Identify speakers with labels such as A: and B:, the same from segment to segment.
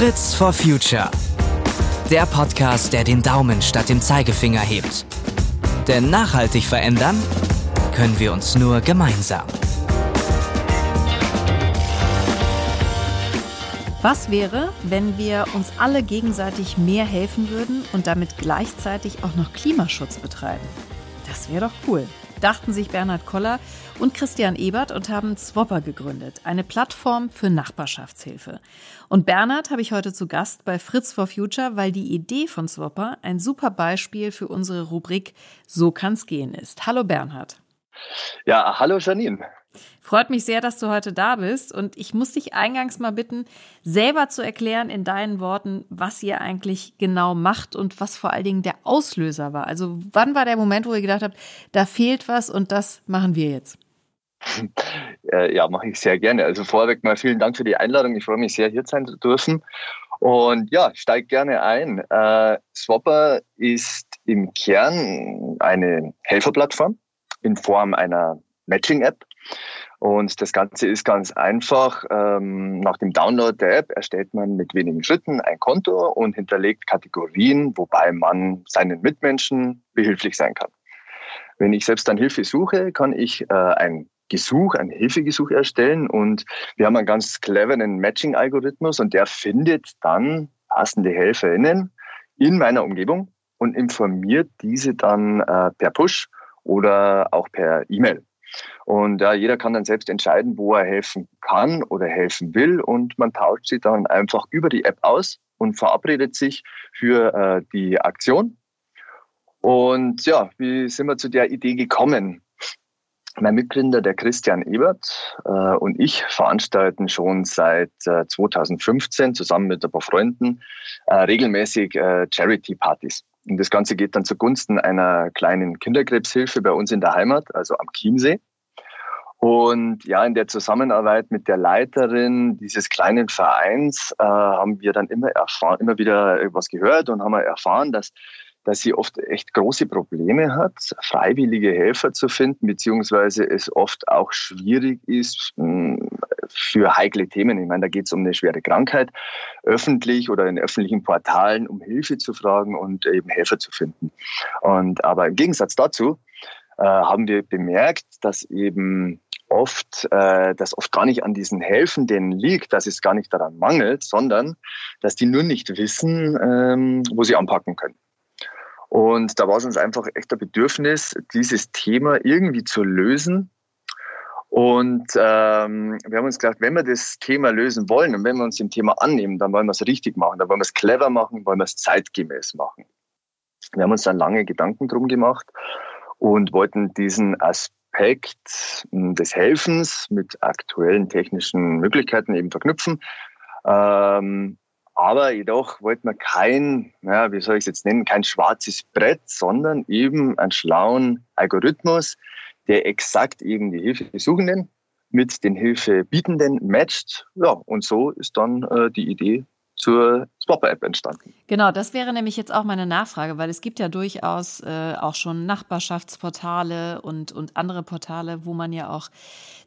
A: Fritz for Future. Der Podcast, der den Daumen statt dem Zeigefinger hebt. Denn nachhaltig verändern können wir uns nur gemeinsam.
B: Was wäre, wenn wir uns alle gegenseitig mehr helfen würden und damit gleichzeitig auch noch Klimaschutz betreiben? Das wäre doch cool, dachten sich Bernhard Koller und Christian Ebert und haben Swapper gegründet, eine Plattform für Nachbarschaftshilfe. Und Bernhard habe ich heute zu Gast bei Fritz for Future, weil die Idee von Swapper ein super Beispiel für unsere Rubrik So kann's gehen ist. Hallo Bernhard.
C: Ja, hallo Janine.
B: Freut mich sehr, dass du heute da bist und ich muss dich eingangs mal bitten, selber zu erklären in deinen Worten, was ihr eigentlich genau macht und was vor allen Dingen der Auslöser war. Also wann war der Moment, wo ihr gedacht habt, da fehlt was und das machen wir jetzt?
C: Äh, ja, mache ich sehr gerne. Also vorweg mal vielen Dank für die Einladung. Ich freue mich sehr, hier sein zu dürfen. Und ja, steig gerne ein. Äh, Swapper ist im Kern eine Helferplattform in Form einer Matching-App. Und das Ganze ist ganz einfach. Ähm, nach dem Download der App erstellt man mit wenigen Schritten ein Konto und hinterlegt Kategorien, wobei man seinen Mitmenschen behilflich sein kann. Wenn ich selbst dann Hilfe suche, kann ich äh, ein Gesuch, ein Hilfegesuch erstellen und wir haben einen ganz cleveren Matching-Algorithmus und der findet dann passende HelferInnen in meiner Umgebung und informiert diese dann äh, per Push oder auch per E-Mail. Und ja, jeder kann dann selbst entscheiden, wo er helfen kann oder helfen will. Und man tauscht sie dann einfach über die App aus und verabredet sich für äh, die Aktion. Und ja, wie sind wir zu der Idee gekommen? Mein Mitgründer, der Christian Ebert äh, und ich veranstalten schon seit äh, 2015 zusammen mit ein paar Freunden äh, regelmäßig äh, Charity-Partys. Und das Ganze geht dann zugunsten einer kleinen Kinderkrebshilfe bei uns in der Heimat, also am Chiemsee. Und ja, in der Zusammenarbeit mit der Leiterin dieses kleinen Vereins äh, haben wir dann immer erfahren, immer wieder etwas gehört und haben erfahren, dass dass sie oft echt große Probleme hat, freiwillige Helfer zu finden, beziehungsweise es oft auch schwierig ist für heikle Themen. Ich meine, da geht es um eine schwere Krankheit, öffentlich oder in öffentlichen Portalen um Hilfe zu fragen und eben Helfer zu finden. Und aber im Gegensatz dazu äh, haben wir bemerkt, dass eben oft, äh, dass oft gar nicht an diesen Helfenden liegt, dass es gar nicht daran mangelt, sondern dass die nur nicht wissen, ähm, wo sie anpacken können. Und da war es uns einfach echt ein Bedürfnis, dieses Thema irgendwie zu lösen. Und ähm, wir haben uns gedacht, wenn wir das Thema lösen wollen und wenn wir uns dem Thema annehmen, dann wollen wir es richtig machen, dann wollen wir es clever machen, wollen wir es zeitgemäß machen. Wir haben uns dann lange Gedanken drum gemacht und wollten diesen Aspekt hm, des Helfens mit aktuellen technischen Möglichkeiten eben verknüpfen. Ähm, aber jedoch wollte man kein, ja, wie soll ich es jetzt nennen, kein schwarzes Brett, sondern eben einen schlauen Algorithmus, der exakt eben die Hilfesuchenden mit den Hilfebietenden matcht. Ja, und so ist dann äh, die Idee zur Swapper-App entstanden.
B: Genau, das wäre nämlich jetzt auch meine Nachfrage, weil es gibt ja durchaus äh, auch schon Nachbarschaftsportale und, und andere Portale, wo man ja auch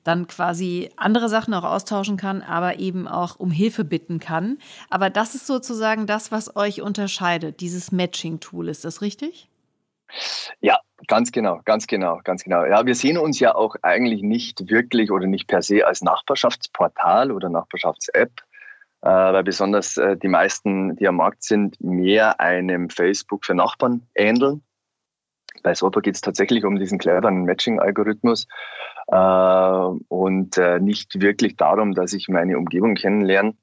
B: dann quasi andere Sachen auch austauschen kann, aber eben auch um Hilfe bitten kann. Aber das ist sozusagen das, was euch unterscheidet, dieses Matching-Tool. Ist das richtig?
C: Ja, ganz genau, ganz genau, ganz genau. Ja, wir sehen uns ja auch eigentlich nicht wirklich oder nicht per se als Nachbarschaftsportal oder Nachbarschafts-App, äh, weil besonders äh, die meisten, die am Markt sind, mehr einem Facebook für Nachbarn ähneln. Bei Sopa geht es tatsächlich um diesen cleveren Matching-Algorithmus äh, und äh, nicht wirklich darum, dass ich meine Umgebung kennenlerne.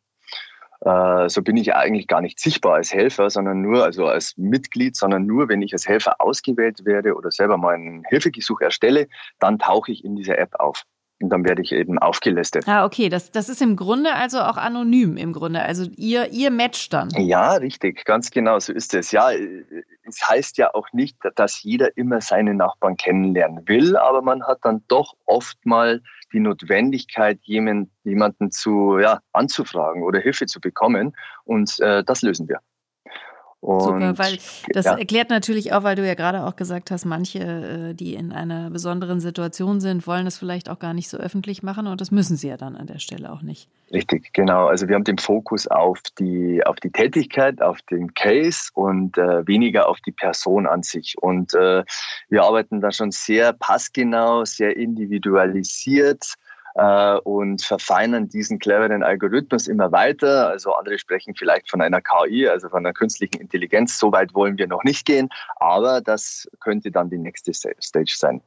C: Äh, so bin ich eigentlich gar nicht sichtbar als Helfer, sondern nur, also als Mitglied, sondern nur, wenn ich als Helfer ausgewählt werde oder selber mal ein Hilfegesuch erstelle, dann tauche ich in dieser App auf. Und dann werde ich eben aufgelistet.
B: Ah, okay. Das, das ist im Grunde also auch anonym im Grunde. Also ihr, ihr matcht dann.
C: Ja, richtig. Ganz genau. So ist es. Ja, es heißt ja auch nicht, dass jeder immer seine Nachbarn kennenlernen will, aber man hat dann doch oft mal die Notwendigkeit, jemand, jemanden zu, ja, anzufragen oder Hilfe zu bekommen. Und äh, das lösen wir.
B: Und, Super, weil das ja. erklärt natürlich auch, weil du ja gerade auch gesagt hast, manche, äh, die in einer besonderen Situation sind, wollen das vielleicht auch gar nicht so öffentlich machen und das müssen sie ja dann an der Stelle auch nicht.
C: Richtig, genau. Also wir haben den Fokus auf die, auf die Tätigkeit, auf den Case und äh, weniger auf die Person an sich. Und äh, wir arbeiten da schon sehr passgenau, sehr individualisiert äh, und verfeinern diesen cleveren Algorithmus immer weiter. Also andere sprechen vielleicht von einer KI, also von einer künstlichen Intelligenz. So weit wollen wir noch nicht gehen, aber das könnte dann die nächste Stage sein.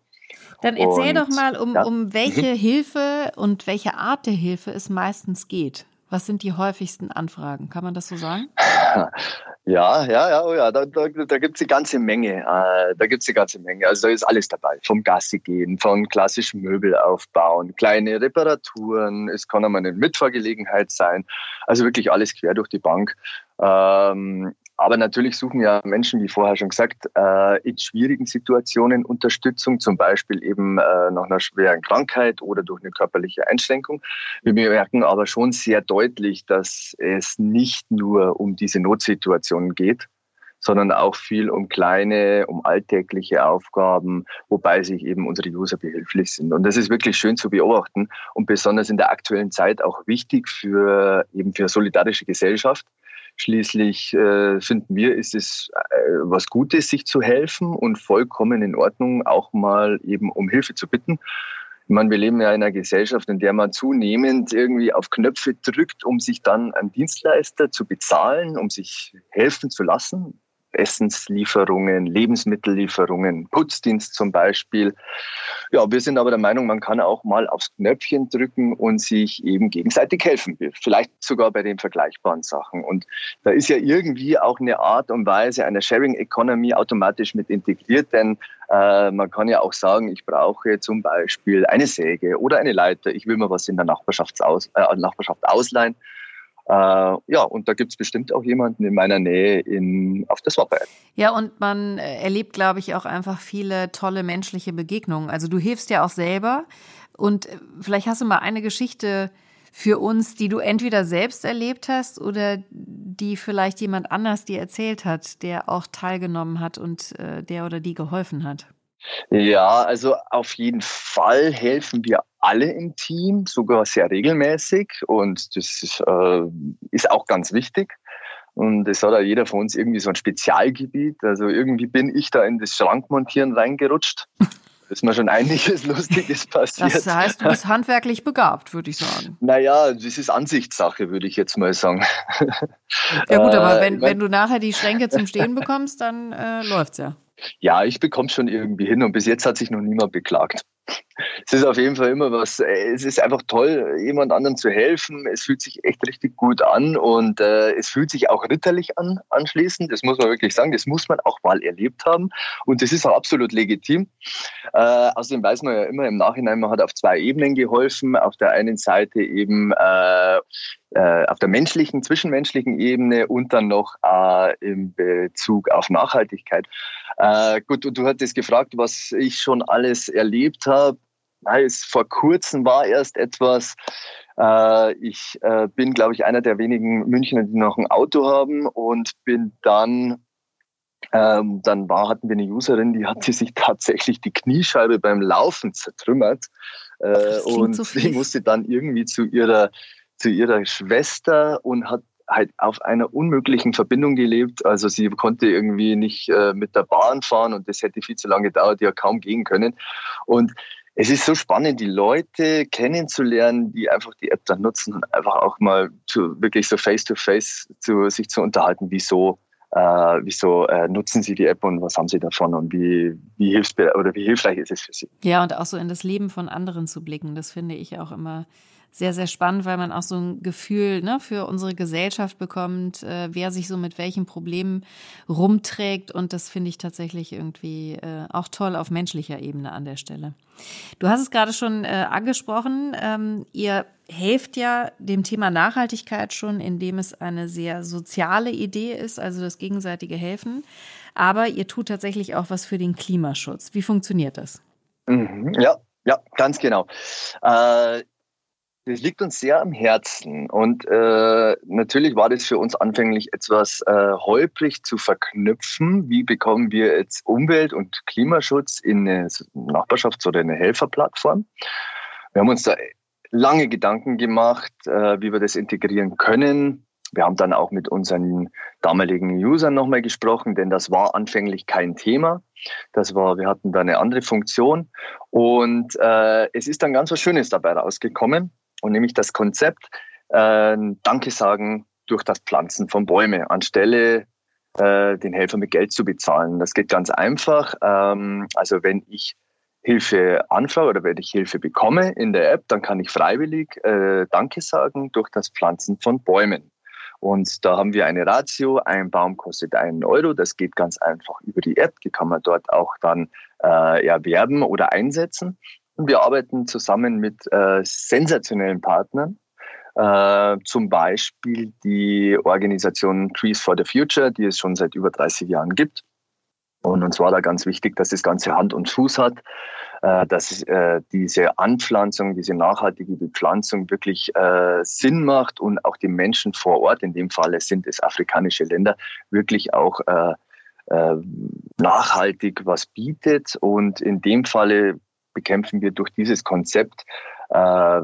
B: Dann erzähl und, doch mal, um, ja. um welche Hilfe und welche Art der Hilfe es meistens geht. Was sind die häufigsten Anfragen? Kann man das so sagen?
C: Ja, ja, ja, oh ja, da, da, da gibt eine ganze Menge. Äh, da gibt es eine ganze Menge. Also da ist alles dabei. Vom Gassi gehen, von klassischen Möbel aufbauen, kleine Reparaturen, es kann einmal eine Mitfahrgelegenheit sein. Also wirklich alles quer durch die Bank. Ähm, aber natürlich suchen ja Menschen, wie vorher schon gesagt, äh, in schwierigen Situationen Unterstützung, zum Beispiel eben äh, nach einer schweren Krankheit oder durch eine körperliche Einschränkung. Wir merken aber schon sehr deutlich, dass es nicht nur um diese Notsituationen geht, sondern auch viel um kleine, um alltägliche Aufgaben, wobei sich eben unsere User behilflich sind. Und das ist wirklich schön zu beobachten und besonders in der aktuellen Zeit auch wichtig für eben für solidarische Gesellschaft Schließlich äh, finden wir, ist es äh, was Gutes, sich zu helfen und vollkommen in Ordnung, auch mal eben um Hilfe zu bitten. Ich meine, wir leben ja in einer Gesellschaft, in der man zunehmend irgendwie auf Knöpfe drückt, um sich dann einen Dienstleister zu bezahlen, um sich helfen zu lassen. Essenslieferungen, Lebensmittellieferungen, Putzdienst zum Beispiel. Ja, wir sind aber der Meinung, man kann auch mal aufs Knöpfchen drücken und sich eben gegenseitig helfen. Vielleicht sogar bei den vergleichbaren Sachen. Und da ist ja irgendwie auch eine Art und Weise einer Sharing Economy automatisch mit integriert, denn äh, man kann ja auch sagen, ich brauche zum Beispiel eine Säge oder eine Leiter. Ich will mir was in der Nachbarschaft, aus, äh, Nachbarschaft ausleihen. Äh, ja, und da gibt's bestimmt auch jemanden in meiner Nähe in, auf der Swap-App.
B: Ja, und man äh, erlebt, glaube ich, auch einfach viele tolle menschliche Begegnungen. Also du hilfst ja auch selber und äh, vielleicht hast du mal eine Geschichte für uns, die du entweder selbst erlebt hast oder die vielleicht jemand anders dir erzählt hat, der auch teilgenommen hat und äh, der oder die geholfen hat.
C: Ja, also auf jeden Fall helfen wir alle im Team, sogar sehr regelmäßig und das ist, äh, ist auch ganz wichtig. Und es hat auch jeder von uns irgendwie so ein Spezialgebiet. Also irgendwie bin ich da in das Schrankmontieren reingerutscht. Da ist mir schon einiges Lustiges passiert.
B: Das heißt, du bist handwerklich begabt, würde ich sagen.
C: Naja, das ist Ansichtssache, würde ich jetzt mal sagen.
B: Ja gut, aber wenn, äh, wenn du nachher die Schränke zum Stehen bekommst, dann äh, läuft's ja.
C: Ja, ich bekomme schon irgendwie hin und bis jetzt hat sich noch niemand beklagt. Es ist auf jeden Fall immer was, äh, es ist einfach toll, jemand anderem zu helfen. Es fühlt sich echt richtig gut an und äh, es fühlt sich auch ritterlich an anschließend. Das muss man wirklich sagen, das muss man auch mal erlebt haben und das ist auch absolut legitim. Äh, außerdem weiß man ja immer im Nachhinein, man hat auf zwei Ebenen geholfen. Auf der einen Seite eben äh, äh, auf der menschlichen, zwischenmenschlichen Ebene und dann noch äh, im Bezug auf Nachhaltigkeit. Äh, gut, und du hattest gefragt, was ich schon alles erlebt habe. Vor kurzem war erst etwas, äh, ich äh, bin, glaube ich, einer der wenigen Münchner, die noch ein Auto haben und bin dann ähm, dann war, hatten wir eine Userin, die hatte sich tatsächlich die Kniescheibe beim Laufen zertrümmert. Äh, und so sie musste dann irgendwie zu ihrer zu ihrer Schwester und hat halt auf einer unmöglichen Verbindung gelebt. Also sie konnte irgendwie nicht äh, mit der Bahn fahren und das hätte viel zu lange gedauert, ja kaum gehen können. Und es ist so spannend, die Leute kennenzulernen, die einfach die App dann nutzen und einfach auch mal zu, wirklich so face to face zu sich zu unterhalten, wieso, äh, wieso äh, nutzen sie die App und was haben sie davon und wie, wie hilfs oder wie hilfreich ist es für sie.
B: Ja, und auch so in das Leben von anderen zu blicken, das finde ich auch immer sehr, sehr spannend, weil man auch so ein Gefühl ne, für unsere Gesellschaft bekommt, äh, wer sich so mit welchen Problemen rumträgt. Und das finde ich tatsächlich irgendwie äh, auch toll auf menschlicher Ebene an der Stelle. Du hast es gerade schon äh, angesprochen. Ähm, ihr helft ja dem Thema Nachhaltigkeit schon, indem es eine sehr soziale Idee ist, also das gegenseitige Helfen. Aber ihr tut tatsächlich auch was für den Klimaschutz. Wie funktioniert das?
C: Mhm, ja, ja, ganz genau. Äh, Das liegt uns sehr am Herzen. Und äh, natürlich war das für uns anfänglich etwas äh, holprig zu verknüpfen. Wie bekommen wir jetzt Umwelt- und Klimaschutz in eine Nachbarschafts- oder eine Helferplattform? Wir haben uns da lange Gedanken gemacht, äh, wie wir das integrieren können. Wir haben dann auch mit unseren damaligen Usern nochmal gesprochen, denn das war anfänglich kein Thema. Das war, wir hatten da eine andere Funktion und äh, es ist dann ganz was Schönes dabei rausgekommen und nämlich das Konzept äh, Danke sagen durch das Pflanzen von Bäumen anstelle äh, den Helfer mit Geld zu bezahlen. Das geht ganz einfach. Ähm, also wenn ich Hilfe anfrage oder wenn ich Hilfe bekomme in der App, dann kann ich freiwillig äh, Danke sagen durch das Pflanzen von Bäumen. Und da haben wir eine Ratio, ein Baum kostet einen Euro. Das geht ganz einfach über die App. Die kann man dort auch dann äh, erwerben oder einsetzen. Wir arbeiten zusammen mit äh, sensationellen Partnern, äh, zum Beispiel die Organisation Trees for the Future, die es schon seit über 30 Jahren gibt. Und uns war da ganz wichtig, dass das Ganze Hand und Fuß hat, äh, dass äh, diese Anpflanzung, diese nachhaltige Bepflanzung wirklich äh, Sinn macht und auch die Menschen vor Ort, in dem Falle sind es afrikanische Länder, wirklich auch äh, nachhaltig was bietet. Und in dem Falle bekämpfen wir durch dieses Konzept äh,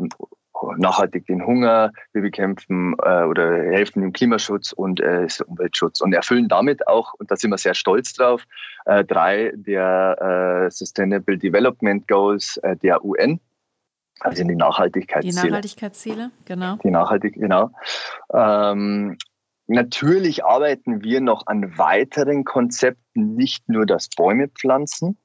C: nachhaltig den Hunger, wir bekämpfen äh, oder helfen im Klimaschutz und äh, Umweltschutz und erfüllen damit auch, und da sind wir sehr stolz drauf, äh, drei der äh, Sustainable Development Goals äh, der UN. Also die Nachhaltigkeitsziele.
B: Die Nachhaltigkeitsziele, genau.
C: Die Nachhaltig, genau. Ähm, natürlich arbeiten wir noch an weiteren Konzepten, nicht nur das Bäume pflanzen,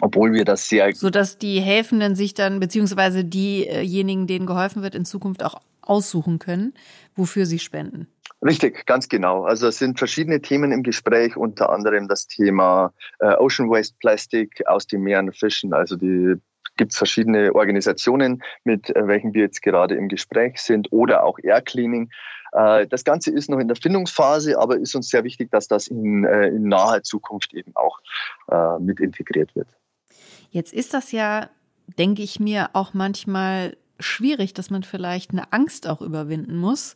C: obwohl wir das sehr.
B: So dass die Helfenden sich dann, beziehungsweise diejenigen, denen geholfen wird, in Zukunft auch aussuchen können, wofür sie spenden.
C: Richtig, ganz genau. Also es sind verschiedene Themen im Gespräch, unter anderem das Thema äh, Ocean Waste Plastic aus den Meeren fischen. Also die gibt es verschiedene Organisationen, mit äh, welchen wir jetzt gerade im Gespräch sind, oder auch Air Cleaning. Äh, das Ganze ist noch in der Findungsphase, aber ist uns sehr wichtig, dass das in, äh, in naher Zukunft eben auch äh, mit integriert wird.
B: Jetzt ist das ja, denke ich mir, auch manchmal schwierig, dass man vielleicht eine Angst auch überwinden muss,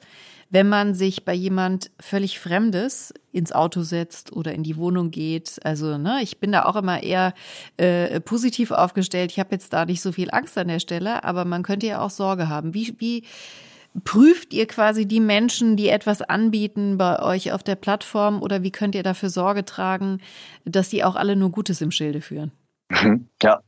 B: wenn man sich bei jemand völlig Fremdes ins Auto setzt oder in die Wohnung geht. Also, ne, ich bin da auch immer eher äh, positiv aufgestellt. Ich habe jetzt da nicht so viel Angst an der Stelle, aber man könnte ja auch Sorge haben. Wie, wie prüft ihr quasi die Menschen, die etwas anbieten bei euch auf der Plattform oder wie könnt ihr dafür Sorge tragen, dass die auch alle nur Gutes im Schilde führen?
C: Mhm. Ja,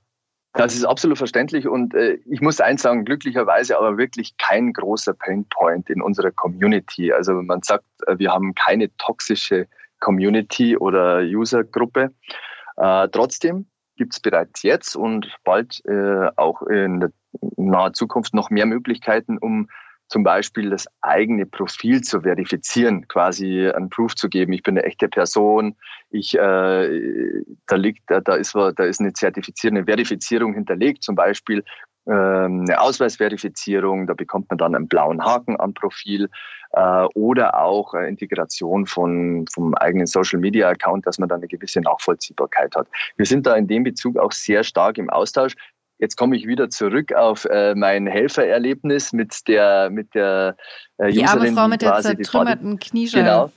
C: das ist absolut verständlich und äh, ich muss eins sagen, glücklicherweise aber wirklich kein großer Painpoint in unserer Community. Also man sagt, äh, wir haben keine toxische Community oder Usergruppe. Äh, trotzdem gibt es bereits jetzt und bald äh, auch in der naher Zukunft noch mehr Möglichkeiten, um zum Beispiel das eigene Profil zu verifizieren, quasi einen Proof zu geben. Ich bin eine echte Person. Ich, äh, da liegt, da, da ist, da ist eine Zertifizierung, eine Verifizierung hinterlegt, zum Beispiel ähm, eine Ausweisverifizierung. Da bekommt man dann einen blauen Haken am Profil äh, oder auch Integration von vom eigenen Social Media Account, dass man dann eine gewisse Nachvollziehbarkeit hat. Wir sind da in dem Bezug auch sehr stark im Austausch. Jetzt komme ich wieder zurück auf äh, mein Helfererlebnis mit der mit der
B: äh, die arme Frau mit der zertrümmerten Kniescheibe.
C: Genau.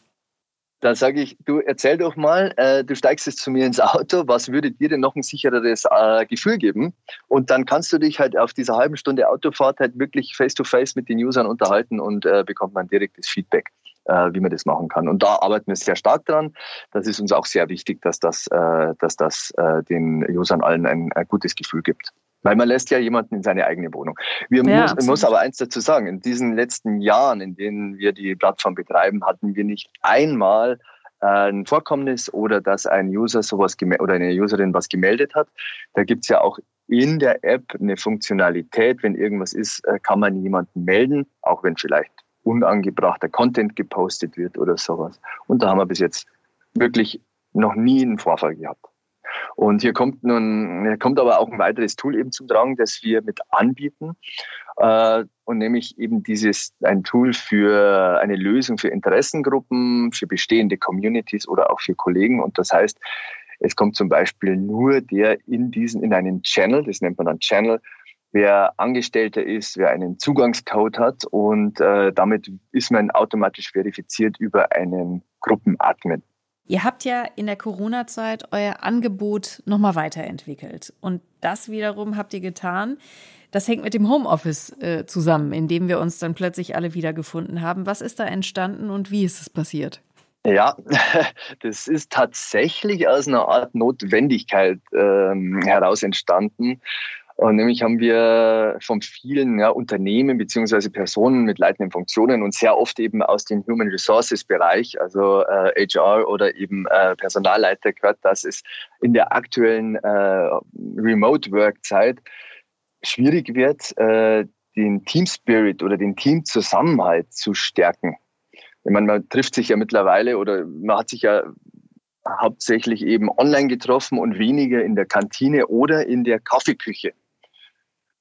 C: Da sage ich, du erzähl doch mal, äh, du steigst jetzt zu mir ins Auto, was würde dir denn noch ein sichereres äh, Gefühl geben? Und dann kannst du dich halt auf dieser halben Stunde Autofahrt halt wirklich face-to-face -face mit den Usern unterhalten und äh, bekommt man direktes Feedback, äh, wie man das machen kann. Und da arbeiten wir sehr stark dran. Das ist uns auch sehr wichtig, dass das, äh, dass das äh, den Usern allen ein, ein gutes Gefühl gibt. Weil man lässt ja jemanden in seine eigene Wohnung. Wir ja, muss, muss aber eins dazu sagen, in diesen letzten Jahren, in denen wir die Plattform betreiben, hatten wir nicht einmal äh, ein Vorkommnis oder dass ein User sowas oder eine Userin was gemeldet hat. Da gibt's ja auch in der App eine Funktionalität, wenn irgendwas ist, äh, kann man jemanden melden, auch wenn vielleicht unangebrachter Content gepostet wird oder sowas. Und da haben wir bis jetzt wirklich noch nie einen Vorfall gehabt. Und hier kommt nun, hier kommt aber auch ein weiteres Tool eben zum Tragen, das wir mit anbieten. Äh, und nämlich eben dieses, ein Tool für eine Lösung für Interessengruppen, für bestehende Communities oder auch für Kollegen. Und das heißt, es kommt zum Beispiel nur der in diesen, in einen Channel, das nennt man dann Channel, wer Angestellter ist, wer einen Zugangscode hat und äh, damit ist man automatisch verifiziert über einen Gruppenadmin.
B: Ihr habt ja in der Corona-Zeit euer Angebot nochmal weiterentwickelt. Und das wiederum habt ihr getan. Das hängt mit dem Homeoffice äh, zusammen, in dem wir uns dann plötzlich alle wiedergefunden haben. Was ist da entstanden und wie ist es passiert?
C: Ja, das ist tatsächlich aus einer Art Notwendigkeit ähm, heraus entstanden. Und nämlich haben wir von vielen ja, Unternehmen beziehungsweise Personen mit leitenden Funktionen und sehr oft eben aus dem Human Resources Bereich, also äh, HR oder eben äh, Personalleiter gehört, dass es in der aktuellen äh, Remote Work Zeit schwierig wird, äh, den Team Spirit oder den Teamzusammenhalt zu stärken. Ich meine, man trifft sich ja mittlerweile oder man hat sich ja hauptsächlich eben online getroffen und weniger in der Kantine oder in der Kaffeeküche.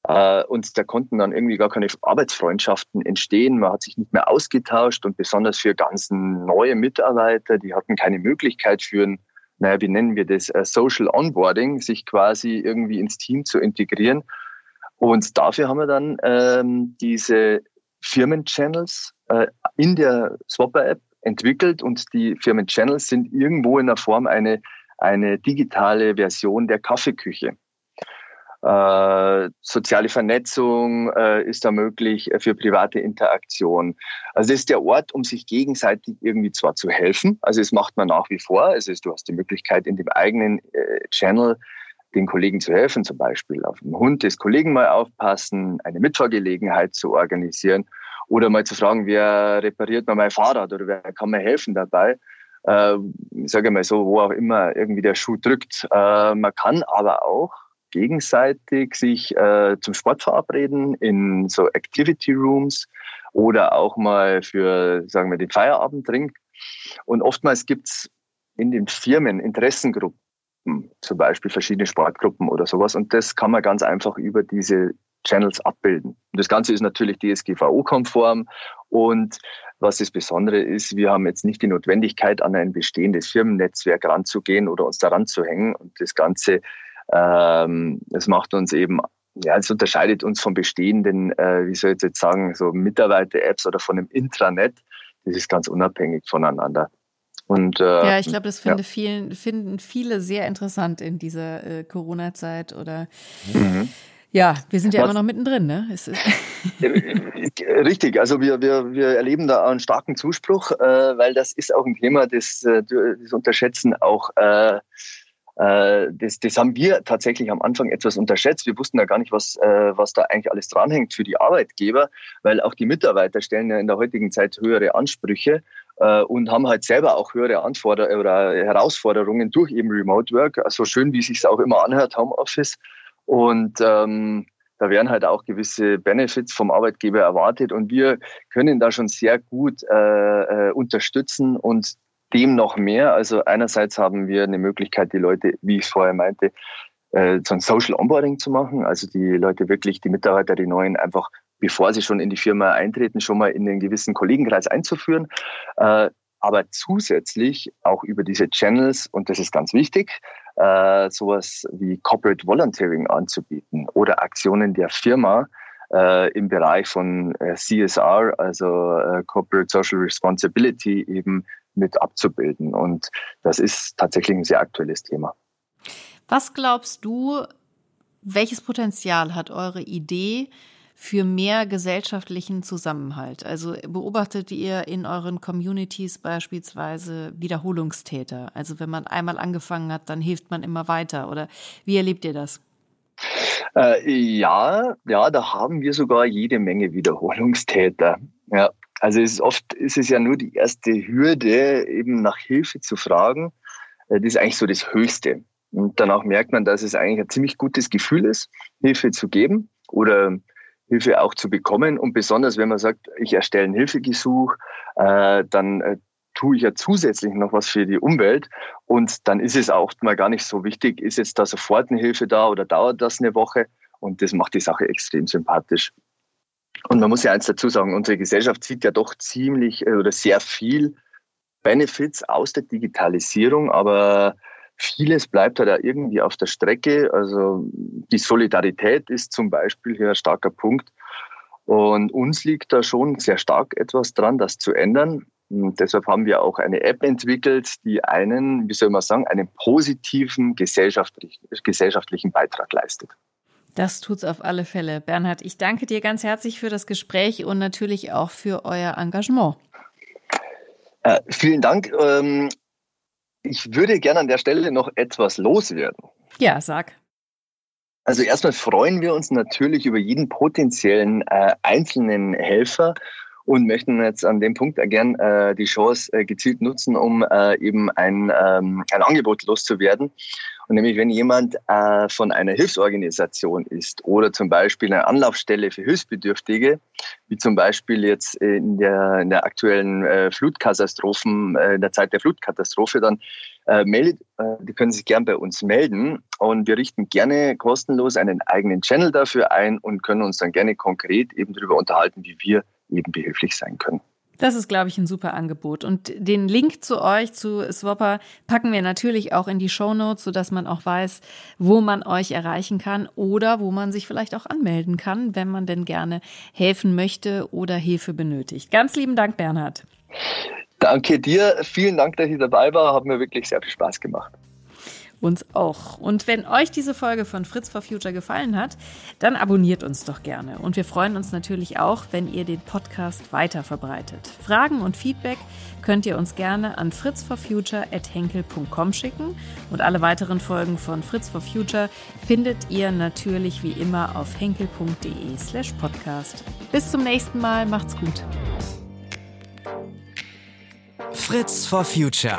C: Äh, und da konnten dann irgendwie gar keine Arbeitsfreundschaften entstehen. Man hat sich nicht mehr ausgetauscht und besonders für ganz neue Mitarbeiter, die hatten keine Möglichkeit für ein, naja, wie nennen wir das, äh, Social Onboarding, sich quasi irgendwie ins Team zu integrieren. Und dafür haben wir dann ähm, diese Firmen-Channels äh, in der Swapper-App entwickelt und die Firmen-Channels sind irgendwo in der Form eine, eine digitale Version der Kaffeeküche. Äh, soziale Vernetzung äh, ist da möglich äh, für private Interaktion. Also das ist der Ort, um sich gegenseitig irgendwie zwar zu helfen, also das macht man nach wie vor, also du hast die Möglichkeit in dem eigenen äh, Channel den Kollegen zu helfen, zum Beispiel auf den Hund des Kollegen mal aufpassen, eine Mitfahrgelegenheit zu organisieren oder mal zu fragen, wer repariert mal mein Fahrrad oder wer kann mir helfen dabei. Äh, ich sage mal so, wo auch immer irgendwie der Schuh drückt. Äh, man kann aber auch gegenseitig sich äh, zum Sport verabreden in so Activity Rooms oder auch mal für, sagen wir, den Feierabendtrink. Und oftmals gibt's in den Firmen Interessengruppen, zum Beispiel verschiedene Sportgruppen oder sowas. Und das kann man ganz einfach über diese Channels abbilden. Und das Ganze ist natürlich DSGVO-konform. Und was das Besondere ist, wir haben jetzt nicht die Notwendigkeit, an ein bestehendes Firmennetzwerk ranzugehen oder uns daran zu hängen. Und das Ganze ähm, es macht uns eben, ja, es unterscheidet uns von bestehenden, äh, wie soll ich jetzt sagen, so Mitarbeiter-Apps oder von einem Intranet. Das ist ganz unabhängig voneinander.
B: Und, äh, ja, ich glaube, das finde ja. vielen, finden viele sehr interessant in dieser äh, Corona-Zeit oder mhm. Ja, wir sind ja Was, immer noch mittendrin, ne?
C: Richtig, also wir, wir, wir erleben da einen starken Zuspruch, äh, weil das ist auch ein Thema, das, äh, das unterschätzen auch äh, äh, das, das haben wir tatsächlich am Anfang etwas unterschätzt. Wir wussten ja gar nicht, was, äh, was da eigentlich alles dranhängt für die Arbeitgeber, weil auch die Mitarbeiter stellen ja in der heutigen Zeit höhere Ansprüche äh, und haben halt selber auch höhere Anforderungen oder Herausforderungen durch eben Remote Work, so also schön wie es sich auch immer anhört, Homeoffice. Und ähm, da werden halt auch gewisse Benefits vom Arbeitgeber erwartet und wir können da schon sehr gut äh, äh, unterstützen und dem noch mehr. Also einerseits haben wir eine Möglichkeit, die Leute, wie ich vorher meinte, äh, so ein Social Onboarding zu machen. Also die Leute wirklich, die Mitarbeiter, die neuen einfach, bevor sie schon in die Firma eintreten, schon mal in einen gewissen Kollegenkreis einzuführen. Äh, aber zusätzlich auch über diese Channels, und das ist ganz wichtig, äh, sowas wie Corporate Volunteering anzubieten oder Aktionen der Firma, äh, im Bereich von CSR, also Corporate Social Responsibility, eben mit abzubilden. Und das ist tatsächlich ein sehr aktuelles Thema.
B: Was glaubst du, welches Potenzial hat eure Idee für mehr gesellschaftlichen Zusammenhalt? Also beobachtet ihr in euren Communities beispielsweise Wiederholungstäter? Also wenn man einmal angefangen hat, dann hilft man immer weiter. Oder wie erlebt ihr das?
C: Äh, ja, ja, da haben wir sogar jede Menge Wiederholungstäter. Ja, also es ist oft ist es ja nur die erste Hürde, eben nach Hilfe zu fragen. Äh, das ist eigentlich so das Höchste. Und danach merkt man, dass es eigentlich ein ziemlich gutes Gefühl ist, Hilfe zu geben oder Hilfe auch zu bekommen. Und besonders, wenn man sagt, ich erstelle ein Hilfegesuch, äh, dann äh, tue ich ja zusätzlich noch was für die Umwelt. Und dann ist es auch mal gar nicht so wichtig, ist jetzt da sofort eine Hilfe da oder dauert das eine Woche? Und das macht die Sache extrem sympathisch. Und man muss ja eins dazu sagen, unsere Gesellschaft zieht ja doch ziemlich äh, oder sehr viel Benefits aus der Digitalisierung, aber vieles bleibt halt irgendwie auf der Strecke. Also die Solidarität ist zum Beispiel hier ein starker Punkt. Und uns liegt da schon sehr stark etwas dran, das zu ändern. Und deshalb haben wir auch eine App entwickelt, die einen, wie soll man sagen, einen positiven gesellschaftlichen, gesellschaftlichen Beitrag leistet.
B: Das tut's auf alle Fälle. Bernhard, ich danke dir ganz herzlich für das Gespräch und natürlich auch für euer Engagement.
C: Äh, vielen Dank. Ähm, ich würde gerne an der Stelle noch etwas loswerden.
B: Ja, sag.
C: Also erstmal freuen wir uns natürlich über jeden potenziellen äh, einzelnen Helfer und möchten jetzt an dem Punkt gern äh, die Chance äh, gezielt nutzen, um äh, eben ein, ähm, ein Angebot loszuwerden. Und nämlich, wenn jemand äh, von einer Hilfsorganisation ist oder zum Beispiel eine Anlaufstelle für Hilfsbedürftige, wie zum Beispiel jetzt in der, in der aktuellen äh, Flutkatastrophen, äh, in der Zeit der Flutkatastrophe, dann äh, meldet, äh, die können sich gern bei uns melden und wir richten gerne kostenlos einen eigenen Channel dafür ein und können uns dann gerne konkret eben darüber unterhalten, wie wir eben behilflich sein können.
B: Das ist, glaube ich, ein super Angebot. Und den Link zu euch, zu Swapper, packen wir natürlich auch in die Show Notes, sodass man auch weiß, wo man euch erreichen kann oder wo man sich vielleicht auch anmelden kann, wenn man denn gerne helfen möchte oder Hilfe benötigt. Ganz lieben Dank, Bernhard.
C: Danke dir. Vielen Dank, dass ich dabei war. Hat mir wirklich sehr viel Spaß gemacht.
B: Uns auch. Und wenn euch diese Folge von Fritz for Future gefallen hat, dann abonniert uns doch gerne. Und wir freuen uns natürlich auch, wenn ihr den Podcast weiter verbreitet. Fragen und Feedback könnt ihr uns gerne an fritzforfuture.henkel.com schicken. Und alle weiteren Folgen von Fritz for Future findet ihr natürlich wie immer auf henkel.de slash podcast. Bis zum nächsten Mal. Macht's gut.
A: Fritz for Future